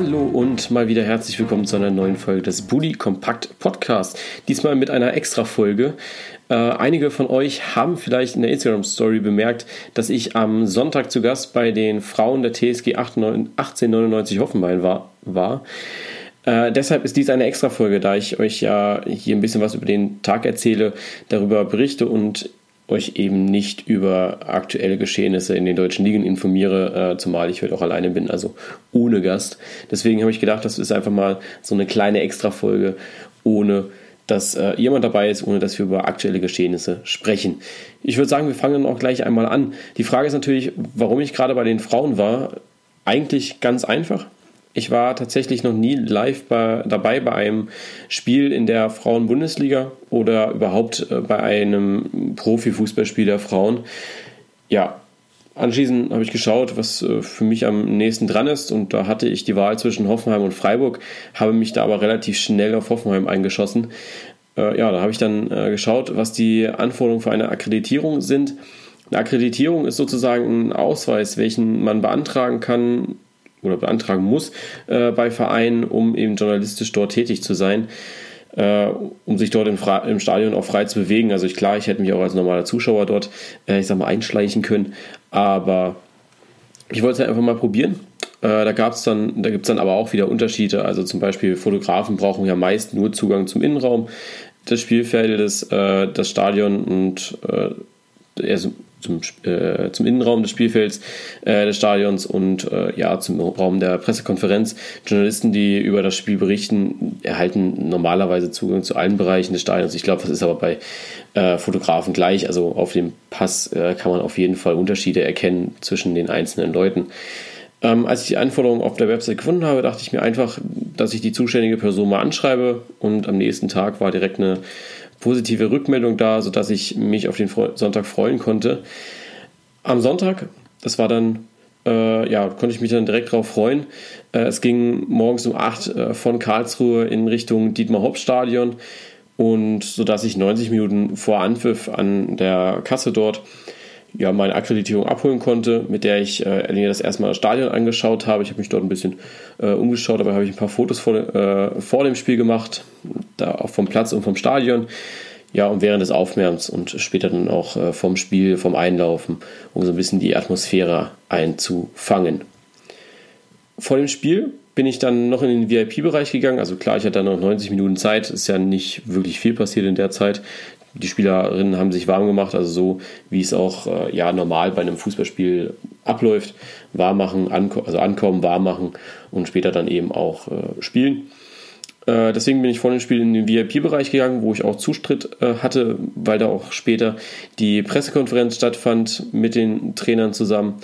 Hallo und mal wieder herzlich willkommen zu einer neuen Folge des Bully Kompakt Podcast. Diesmal mit einer Extra-Folge. Äh, einige von euch haben vielleicht in der Instagram-Story bemerkt, dass ich am Sonntag zu Gast bei den Frauen der TSG 1899 Hoffenheim war. war. Äh, deshalb ist dies eine Extra-Folge, da ich euch ja hier ein bisschen was über den Tag erzähle, darüber berichte und euch eben nicht über aktuelle Geschehnisse in den deutschen Ligen informiere, äh, zumal ich heute auch alleine bin, also ohne Gast. Deswegen habe ich gedacht, das ist einfach mal so eine kleine Extra-Folge, ohne dass äh, jemand dabei ist, ohne dass wir über aktuelle Geschehnisse sprechen. Ich würde sagen, wir fangen auch gleich einmal an. Die Frage ist natürlich, warum ich gerade bei den Frauen war. Eigentlich ganz einfach. Ich war tatsächlich noch nie live bei, dabei bei einem Spiel in der Frauen-Bundesliga oder überhaupt äh, bei einem Profifußballspiel der Frauen. Ja, anschließend habe ich geschaut, was äh, für mich am nächsten dran ist und da hatte ich die Wahl zwischen Hoffenheim und Freiburg, habe mich da aber relativ schnell auf Hoffenheim eingeschossen. Äh, ja, da habe ich dann geschaut, was die Anforderungen für eine Akkreditierung sind. Eine Akkreditierung ist sozusagen ein Ausweis, welchen man beantragen kann, oder beantragen muss äh, bei Vereinen, um eben journalistisch dort tätig zu sein, äh, um sich dort im, im, Stadion auch frei zu bewegen. Also ich, klar, ich hätte mich auch als normaler Zuschauer dort, äh, ich sag mal, einschleichen können, aber ich wollte es halt einfach mal probieren. Äh, da gab's dann, da gibt es dann aber auch wieder Unterschiede. Also zum Beispiel Fotografen brauchen ja meist nur Zugang zum Innenraum des Spielfeldes, äh, das Stadion und also zum, äh, zum Innenraum des Spielfelds äh, des Stadions und äh, ja zum Raum der Pressekonferenz. Journalisten, die über das Spiel berichten, erhalten normalerweise Zugang zu allen Bereichen des Stadions. Ich glaube, das ist aber bei äh, Fotografen gleich. Also auf dem Pass äh, kann man auf jeden Fall Unterschiede erkennen zwischen den einzelnen Leuten. Ähm, als ich die Anforderungen auf der Website gefunden habe, dachte ich mir einfach, dass ich die zuständige Person mal anschreibe und am nächsten Tag war direkt eine positive Rückmeldung da, sodass ich mich auf den Sonntag freuen konnte. Am Sonntag, das war dann, äh, ja, konnte ich mich dann direkt darauf freuen. Äh, es ging morgens um 8 äh, von Karlsruhe in Richtung Dietmar-Hopp-Stadion und sodass ich 90 Minuten vor Anpfiff an der Kasse dort ja, meine Akkreditierung abholen konnte, mit der ich äh, mir das erstmal das Stadion angeschaut habe. Ich habe mich dort ein bisschen äh, umgeschaut, dabei habe ich ein paar Fotos vor, äh, vor dem Spiel gemacht, da auch vom Platz und vom Stadion. Ja, und während des Aufwärms und später dann auch äh, vom Spiel, vom Einlaufen, um so ein bisschen die Atmosphäre einzufangen. Vor dem Spiel bin ich dann noch in den VIP-Bereich gegangen. Also klar, ich hatte dann noch 90 Minuten Zeit. Ist ja nicht wirklich viel passiert in der Zeit die Spielerinnen haben sich warm gemacht, also so wie es auch äh, ja, normal bei einem Fußballspiel abläuft. Warm machen, anko also ankommen, warm machen und später dann eben auch äh, spielen. Äh, deswegen bin ich vor dem Spiel in den VIP-Bereich gegangen, wo ich auch Zustritt äh, hatte, weil da auch später die Pressekonferenz stattfand mit den Trainern zusammen.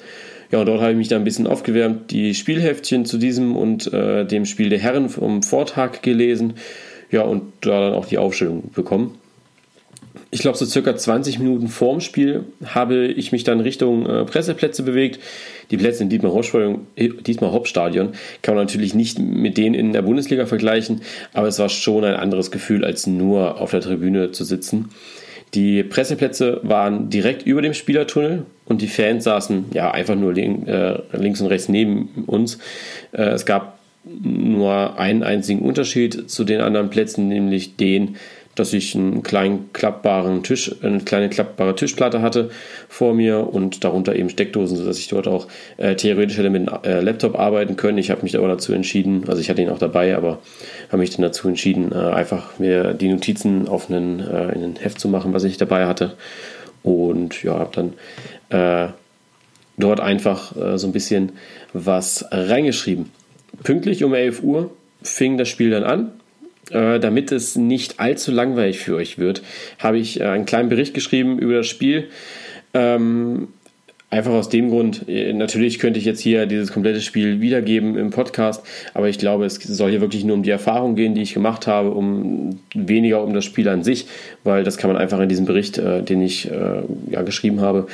Ja, und dort habe ich mich dann ein bisschen aufgewärmt, die Spielheftchen zu diesem und äh, dem Spiel der Herren vom Vortag gelesen. Ja, und da dann auch die Aufstellung bekommen ich glaube, so circa 20 Minuten vorm Spiel habe ich mich dann Richtung äh, Presseplätze bewegt. Die Plätze in Dietmar-Hopp-Stadion kann man natürlich nicht mit denen in der Bundesliga vergleichen, aber es war schon ein anderes Gefühl, als nur auf der Tribüne zu sitzen. Die Presseplätze waren direkt über dem Spielertunnel und die Fans saßen ja einfach nur link, äh, links und rechts neben uns. Äh, es gab nur einen einzigen Unterschied zu den anderen Plätzen, nämlich den, dass ich einen kleinen klappbaren Tisch, eine kleine klappbare Tischplatte hatte vor mir und darunter eben Steckdosen, sodass ich dort auch äh, theoretisch hätte mit einem äh, Laptop arbeiten können. Ich habe mich aber dazu entschieden, also ich hatte ihn auch dabei, aber habe mich dann dazu entschieden, äh, einfach mir die Notizen auf einen, äh, in ein Heft zu machen, was ich dabei hatte. Und ja, habe dann äh, dort einfach äh, so ein bisschen was reingeschrieben. Pünktlich um 11 Uhr fing das Spiel dann an äh, damit es nicht allzu langweilig für euch wird, habe ich äh, einen kleinen Bericht geschrieben über das Spiel. Ähm, einfach aus dem Grund, äh, natürlich könnte ich jetzt hier dieses komplette Spiel wiedergeben im Podcast, aber ich glaube, es soll hier wirklich nur um die Erfahrung gehen, die ich gemacht habe, um weniger um das Spiel an sich, weil das kann man einfach in diesem Bericht, äh, den ich äh, ja, geschrieben habe,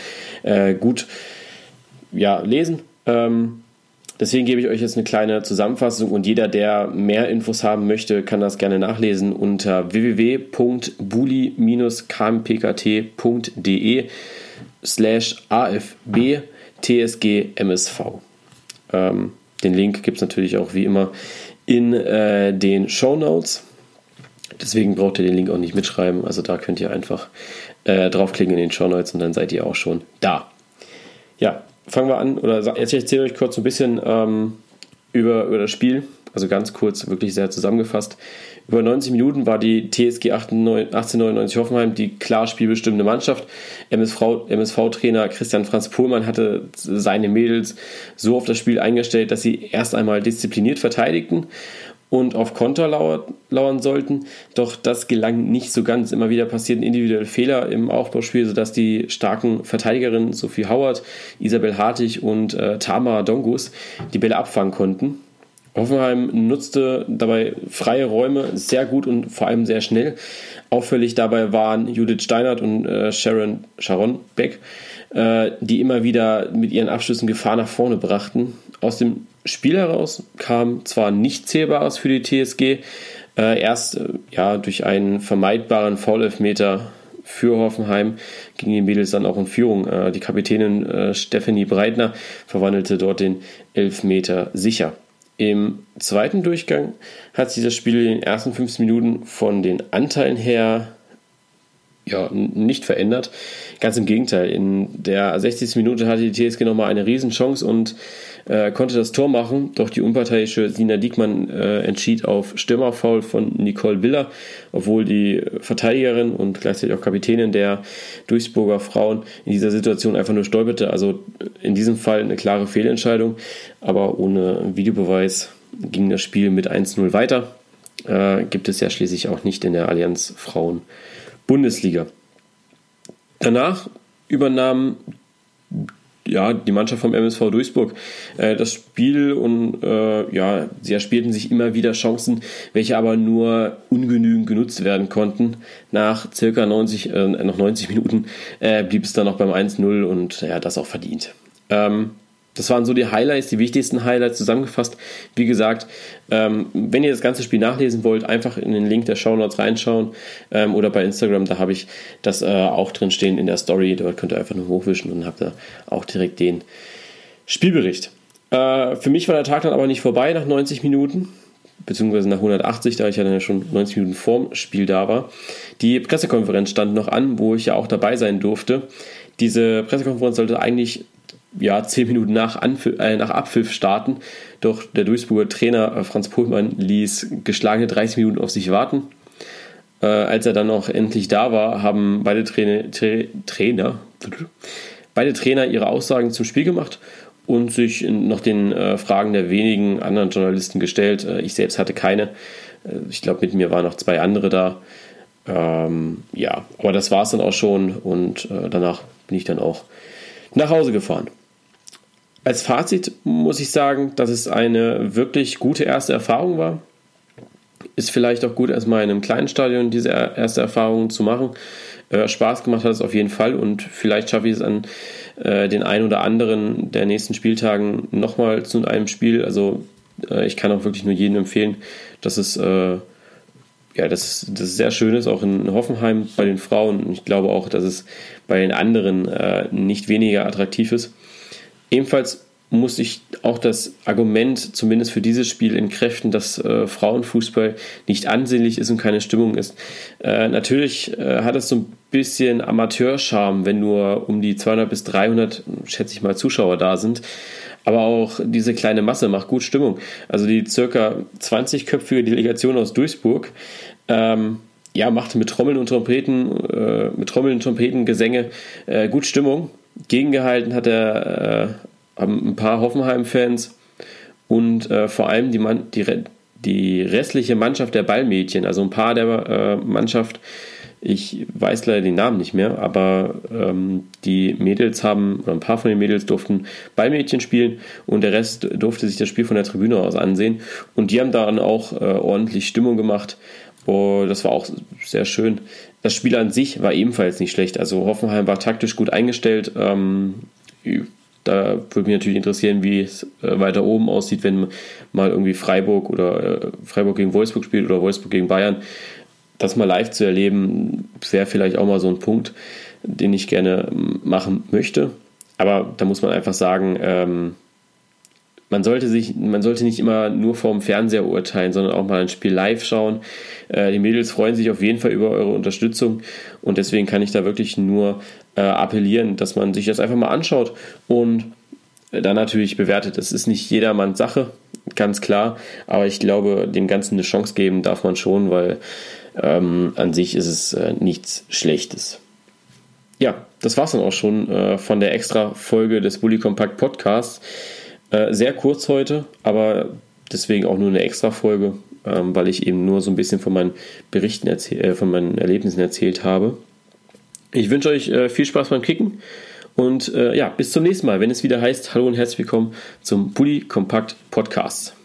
äh, gut ja, lesen. Ähm, Deswegen gebe ich euch jetzt eine kleine Zusammenfassung und jeder, der mehr Infos haben möchte, kann das gerne nachlesen unter www.buli-kmpkt.de slash afb tsg msv. Ähm, Den Link gibt es natürlich auch wie immer in äh, den Show Notes. Deswegen braucht ihr den Link auch nicht mitschreiben. Also da könnt ihr einfach äh, draufklicken in den Show Notes und dann seid ihr auch schon da. Ja, fangen wir an. Oder jetzt erzähle ich euch kurz ein bisschen ähm, über, über das Spiel. Also ganz kurz, wirklich sehr zusammengefasst. Über 90 Minuten war die TSG 1899 Hoffenheim die klar spielbestimmende Mannschaft. MSV-Trainer Christian Franz Pohlmann hatte seine Mädels so auf das Spiel eingestellt, dass sie erst einmal diszipliniert verteidigten und auf Konter lauern sollten. Doch das gelang nicht so ganz. Immer wieder passierten individuelle Fehler im Aufbauspiel, sodass die starken Verteidigerinnen Sophie Howard, Isabel Hartig und äh, Tamara Dongus die Bälle abfangen konnten. Hoffenheim nutzte dabei freie Räume sehr gut und vor allem sehr schnell. Auffällig dabei waren Judith Steinert und äh, Sharon, Sharon Beck, äh, die immer wieder mit ihren Abschlüssen Gefahr nach vorne brachten. Aus dem Spiel heraus kam zwar nichts Zählbares für die TSG, äh, erst äh, ja, durch einen vermeidbaren Foul-Elfmeter für Hoffenheim gingen die Mädels dann auch in Führung. Äh, die Kapitänin äh, Stephanie Breitner verwandelte dort den Elfmeter sicher. Im zweiten Durchgang hat sich das Spiel in den ersten 15 Minuten von den Anteilen her ja, nicht verändert. Ganz im Gegenteil. In der 60. Minute hatte die TSG nochmal eine Riesenchance und äh, konnte das Tor machen. Doch die unparteiische Sina Diekmann äh, entschied auf Stürmerfoul von Nicole Biller, obwohl die Verteidigerin und gleichzeitig auch Kapitänin der Duisburger Frauen in dieser Situation einfach nur stolperte. Also in diesem Fall eine klare Fehlentscheidung, aber ohne Videobeweis ging das Spiel mit 1-0 weiter. Äh, gibt es ja schließlich auch nicht in der Allianz Frauen Bundesliga. Danach übernahm ja, die Mannschaft vom MSV Duisburg äh, das Spiel und äh, ja, sie erspielten sich immer wieder Chancen, welche aber nur ungenügend genutzt werden konnten. Nach circa 90, äh, noch 90 Minuten äh, blieb es dann noch beim 1-0 und ja, das auch verdient. Ähm, das waren so die Highlights, die wichtigsten Highlights zusammengefasst. Wie gesagt, ähm, wenn ihr das ganze Spiel nachlesen wollt, einfach in den Link der Show Notes reinschauen ähm, oder bei Instagram, da habe ich das äh, auch drin stehen in der Story. Dort könnt ihr einfach nur hochwischen und habt da auch direkt den Spielbericht. Äh, für mich war der Tag dann aber nicht vorbei nach 90 Minuten, beziehungsweise nach 180, da ich ja dann schon 90 Minuten vorm Spiel da war. Die Pressekonferenz stand noch an, wo ich ja auch dabei sein durfte. Diese Pressekonferenz sollte eigentlich ja, zehn Minuten nach, Anpfiff, äh, nach Abpfiff starten. Doch der Duisburger Trainer äh, Franz Pohlmann ließ geschlagene 30 Minuten auf sich warten. Äh, als er dann auch endlich da war, haben beide Trainer, Tra Trainer, beide Trainer ihre Aussagen zum Spiel gemacht und sich noch den äh, Fragen der wenigen anderen Journalisten gestellt. Äh, ich selbst hatte keine. Äh, ich glaube, mit mir waren noch zwei andere da. Ähm, ja, aber das war es dann auch schon und danach bin ich dann auch nach Hause gefahren. Als Fazit muss ich sagen, dass es eine wirklich gute erste Erfahrung war. Ist vielleicht auch gut, erstmal in einem kleinen Stadion diese erste Erfahrung zu machen. Äh, Spaß gemacht hat es auf jeden Fall und vielleicht schaffe ich es an äh, den ein oder anderen der nächsten Spieltagen nochmal zu einem Spiel. Also äh, ich kann auch wirklich nur jedem empfehlen, dass es äh, ja, das, das sehr schön ist, auch in Hoffenheim bei den Frauen. Ich glaube auch, dass es bei den anderen äh, nicht weniger attraktiv ist. Ebenfalls muss ich auch das Argument, zumindest für dieses Spiel, entkräften, dass äh, Frauenfußball nicht ansehnlich ist und keine Stimmung ist. Äh, natürlich äh, hat es so ein bisschen Amateurscharme, wenn nur um die 200 bis 300, schätze ich mal, Zuschauer da sind. Aber auch diese kleine Masse macht gut Stimmung. Also die circa 20-köpfige Delegation aus Duisburg ähm, ja, machte mit Trommeln und Trompeten, äh, mit Trommeln und Trompeten, Gesänge äh, gut Stimmung. Gegengehalten hat er äh, ein paar Hoffenheim-Fans und äh, vor allem die, Mann, die, die restliche Mannschaft der Ballmädchen, also ein paar der äh, Mannschaft, ich weiß leider den Namen nicht mehr, aber ähm, die Mädels haben, oder ein paar von den Mädels durften Ballmädchen spielen und der Rest durfte sich das Spiel von der Tribüne aus ansehen. Und die haben daran auch äh, ordentlich Stimmung gemacht. Und das war auch sehr schön. Das Spiel an sich war ebenfalls nicht schlecht. Also Hoffenheim war taktisch gut eingestellt. Ähm, da würde mich natürlich interessieren, wie es äh, weiter oben aussieht, wenn mal irgendwie Freiburg oder äh, Freiburg gegen Wolfsburg spielt oder Wolfsburg gegen Bayern. Das mal live zu erleben, wäre vielleicht auch mal so ein Punkt, den ich gerne machen möchte. Aber da muss man einfach sagen, ähm, man sollte sich, man sollte nicht immer nur vorm Fernseher urteilen, sondern auch mal ein Spiel live schauen. Äh, die Mädels freuen sich auf jeden Fall über eure Unterstützung und deswegen kann ich da wirklich nur äh, appellieren, dass man sich das einfach mal anschaut und dann natürlich bewertet. Es ist nicht jedermanns Sache, ganz klar, aber ich glaube, dem Ganzen eine Chance geben darf man schon, weil ähm, an sich ist es äh, nichts Schlechtes. Ja, das war's dann auch schon äh, von der extra Folge des Bully Compact Podcasts. Äh, sehr kurz heute, aber deswegen auch nur eine extra Folge, ähm, weil ich eben nur so ein bisschen von meinen Berichten, äh, von meinen Erlebnissen erzählt habe. Ich wünsche euch äh, viel Spaß beim Kicken und äh, ja, bis zum nächsten Mal, wenn es wieder heißt, hallo und herzlich willkommen zum Bully Kompakt Podcast.